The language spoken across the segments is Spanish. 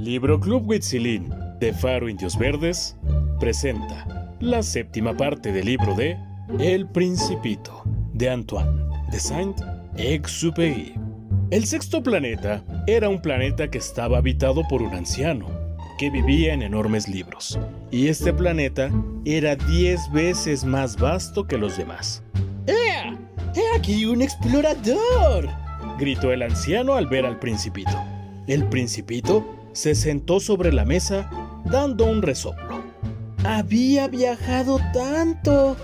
Libro Club Huitzilín de Faro Indios Verdes presenta la séptima parte del libro de El Principito de Antoine de Saint-Exupéry. El sexto planeta era un planeta que estaba habitado por un anciano que vivía en enormes libros, y este planeta era diez veces más vasto que los demás. ¡Eh! ¡He aquí un explorador! gritó el anciano al ver al principito. El principito se sentó sobre la mesa dando un resoplo. Había viajado tanto.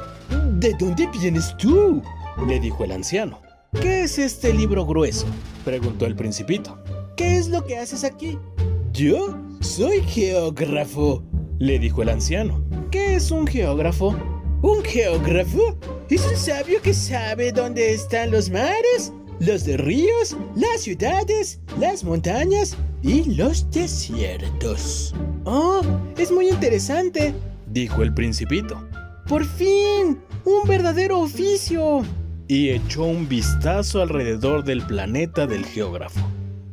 ¿De dónde vienes tú? le dijo el anciano. ¿Qué es este libro grueso? preguntó el principito. ¿Qué es lo que haces aquí? Yo soy geógrafo, le dijo el anciano. ¿Qué es un geógrafo? ¿Un geógrafo? Es un sabio que sabe dónde están los mares, los ríos, las ciudades, las montañas y los desiertos. Oh, es muy interesante, dijo el principito. Por fin, un verdadero oficio. Y echó un vistazo alrededor del planeta del geógrafo.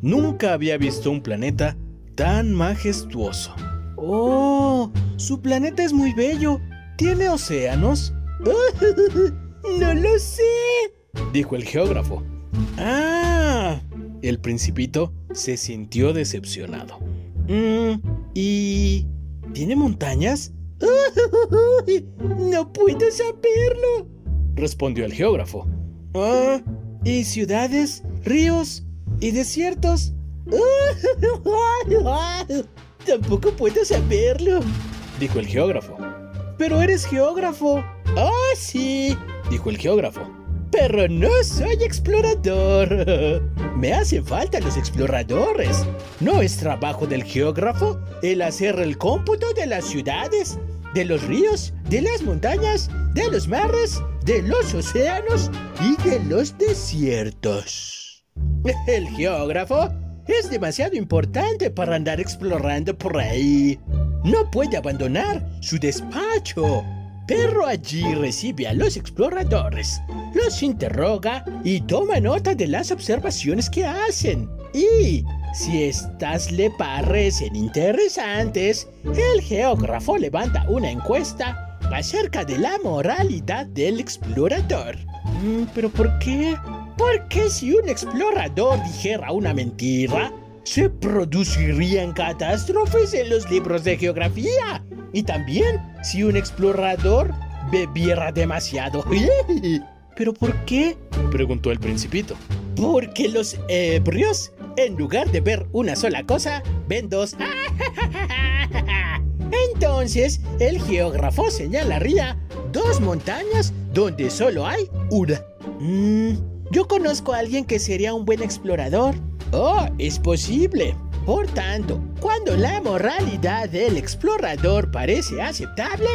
Nunca había visto un planeta tan majestuoso. Oh, su planeta es muy bello. ¿Tiene océanos? no lo sé, dijo el geógrafo. Ah, el principito se sintió decepcionado. Mm, ¿Y tiene montañas? no puedo saberlo, respondió el geógrafo. Ah, ¿Y ciudades, ríos y desiertos? Tampoco puedo saberlo, dijo el geógrafo. Pero eres geógrafo. Ah, sí, dijo el geógrafo. Pero no soy explorador. Me hacen falta los exploradores. No es trabajo del geógrafo el hacer el cómputo de las ciudades, de los ríos, de las montañas, de los mares, de los océanos y de los desiertos. El geógrafo es demasiado importante para andar explorando por ahí. No puede abandonar su despacho. Pero allí recibe a los exploradores, los interroga y toma nota de las observaciones que hacen. Y si estas le parecen interesantes, el geógrafo levanta una encuesta acerca de la moralidad del explorador. Mm, ¿Pero por qué? Porque si un explorador dijera una mentira, se producirían catástrofes en los libros de geografía. Y también si un explorador bebiera demasiado. ¿Pero por qué? preguntó el principito. Porque los ebrios, en lugar de ver una sola cosa, ven dos. Entonces, el geógrafo señalaría dos montañas donde solo hay una. Mm, yo conozco a alguien que sería un buen explorador. Oh, es posible. Por tanto, cuando la moralidad del explorador parece aceptable,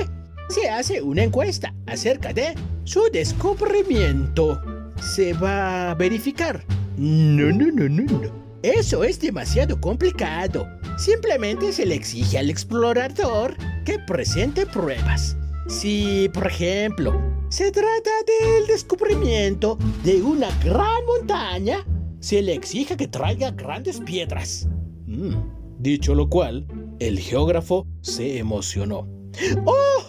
se hace una encuesta acerca de su descubrimiento. ¿Se va a verificar? No, no, no, no, no. Eso es demasiado complicado. Simplemente se le exige al explorador que presente pruebas. Si, por ejemplo, se trata del descubrimiento de una gran montaña, se le exige que traiga grandes piedras. Mm. Dicho lo cual, el geógrafo se emocionó. ¡Oh!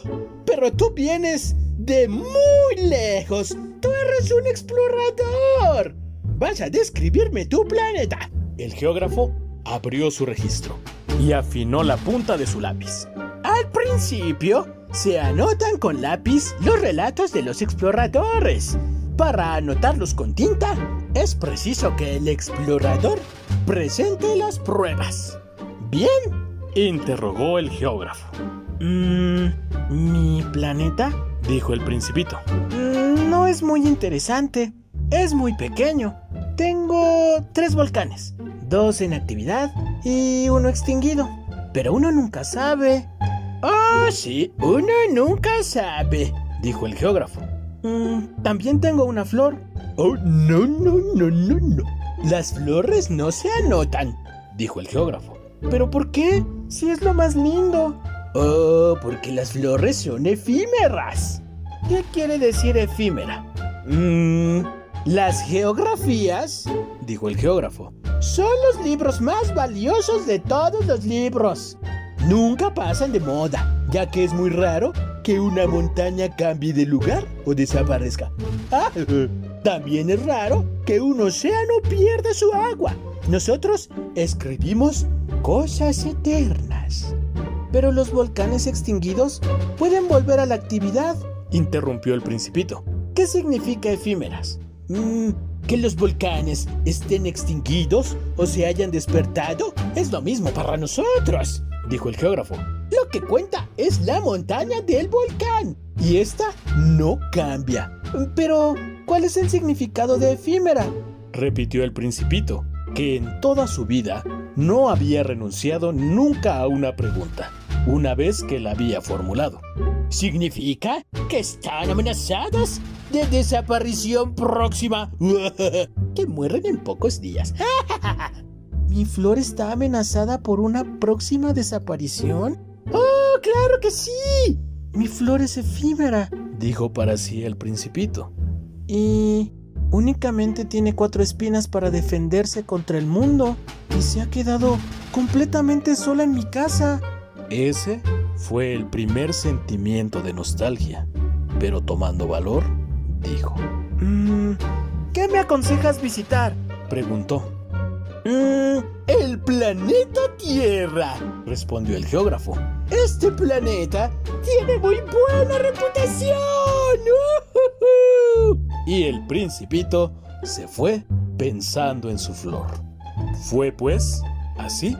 Pero tú vienes de muy lejos. Tú eres un explorador. Vas a describirme tu planeta. El geógrafo abrió su registro y afinó la punta de su lápiz. Al principio, se anotan con lápiz los relatos de los exploradores. Para anotarlos con tinta, es preciso que el explorador presente las pruebas. ¿Bien? interrogó el geógrafo. Mmm, ¿mi planeta? dijo el principito. Mm, no es muy interesante. Es muy pequeño. Tengo tres volcanes, dos en actividad y uno extinguido. Pero uno nunca sabe. Oh, sí, uno nunca sabe, dijo el geógrafo. Mm, también tengo una flor. Oh, no, no, no, no, no. Las flores no se anotan, dijo el geógrafo. ¿Pero por qué? Si es lo más lindo. Oh, porque las flores son efímeras. ¿Qué quiere decir efímera? Mmm, las geografías, dijo el geógrafo, son los libros más valiosos de todos los libros. Nunca pasan de moda, ya que es muy raro que una montaña cambie de lugar o desaparezca. Ah, también es raro que un océano pierda su agua. Nosotros escribimos cosas eternas. Pero los volcanes extinguidos pueden volver a la actividad, interrumpió el principito. ¿Qué significa efímeras? Mm, que los volcanes estén extinguidos o se hayan despertado es lo mismo para nosotros, dijo el geógrafo. Lo que cuenta es la montaña del volcán y esta no cambia. Pero, ¿cuál es el significado de efímera? repitió el principito, que en toda su vida no había renunciado nunca a una pregunta, una vez que la había formulado. ¿Significa que están amenazadas de desaparición próxima? que mueren en pocos días. ¿Mi flor está amenazada por una próxima desaparición? ¡Oh, claro que sí! Mi flor es efímera, dijo para sí el principito. Y únicamente tiene cuatro espinas para defenderse contra el mundo y se ha quedado completamente sola en mi casa. Ese fue el primer sentimiento de nostalgia, pero tomando valor, dijo. Mm, ¿Qué me aconsejas visitar? preguntó. Mm, el planeta Tierra, respondió el geógrafo. Este planeta tiene muy buena reputación. Y el principito se fue pensando en su flor. Fue pues, así,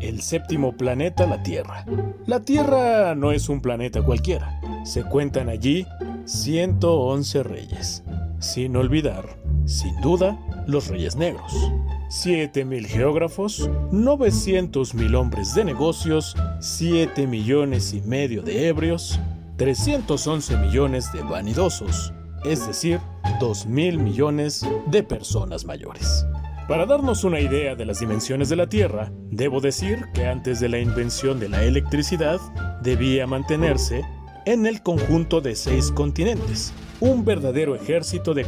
el séptimo planeta, la Tierra. La Tierra no es un planeta cualquiera. Se cuentan allí 111 reyes. Sin olvidar, sin duda, los reyes negros. 7.000 geógrafos, 900.000 hombres de negocios, 7 millones y medio de ebrios, 311 millones de vanidosos, es decir, 2.000 millones de personas mayores. Para darnos una idea de las dimensiones de la Tierra, debo decir que antes de la invención de la electricidad debía mantenerse en el conjunto de seis continentes, un verdadero ejército de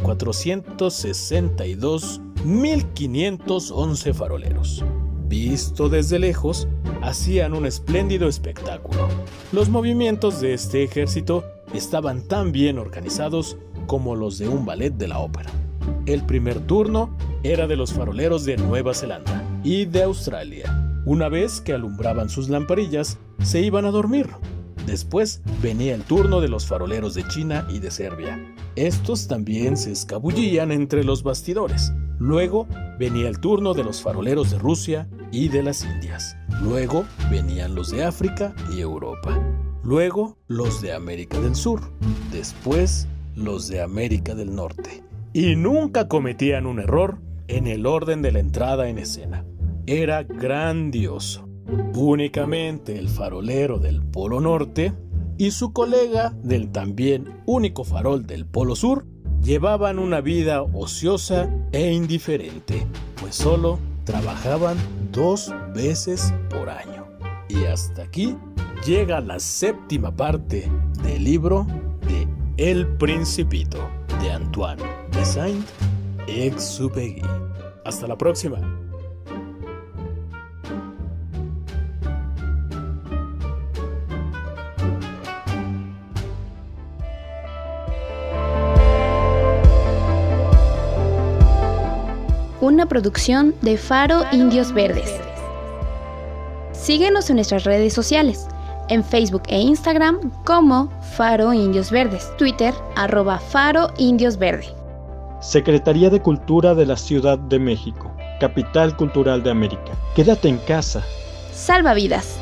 462.511 faroleros. Visto desde lejos, hacían un espléndido espectáculo. Los movimientos de este ejército estaban tan bien organizados como los de un ballet de la ópera. El primer turno era de los faroleros de Nueva Zelanda y de Australia. Una vez que alumbraban sus lamparillas, se iban a dormir. Después venía el turno de los faroleros de China y de Serbia. Estos también se escabullían entre los bastidores. Luego venía el turno de los faroleros de Rusia y de las Indias. Luego venían los de África y Europa. Luego los de América del Sur. Después los de América del Norte y nunca cometían un error en el orden de la entrada en escena. Era grandioso. Únicamente el farolero del Polo Norte y su colega del también único farol del Polo Sur llevaban una vida ociosa e indiferente, pues solo trabajaban dos veces por año. Y hasta aquí llega la séptima parte del libro de El Principito de Antoine de Saint-Exupéry. Hasta la próxima. Una producción de Faro Indios Verdes. Síguenos en nuestras redes sociales en Facebook e Instagram como Faro Indios Verdes, Twitter arroba Faro Indios Verde. Secretaría de Cultura de la Ciudad de México, Capital Cultural de América. Quédate en casa. Salva vidas.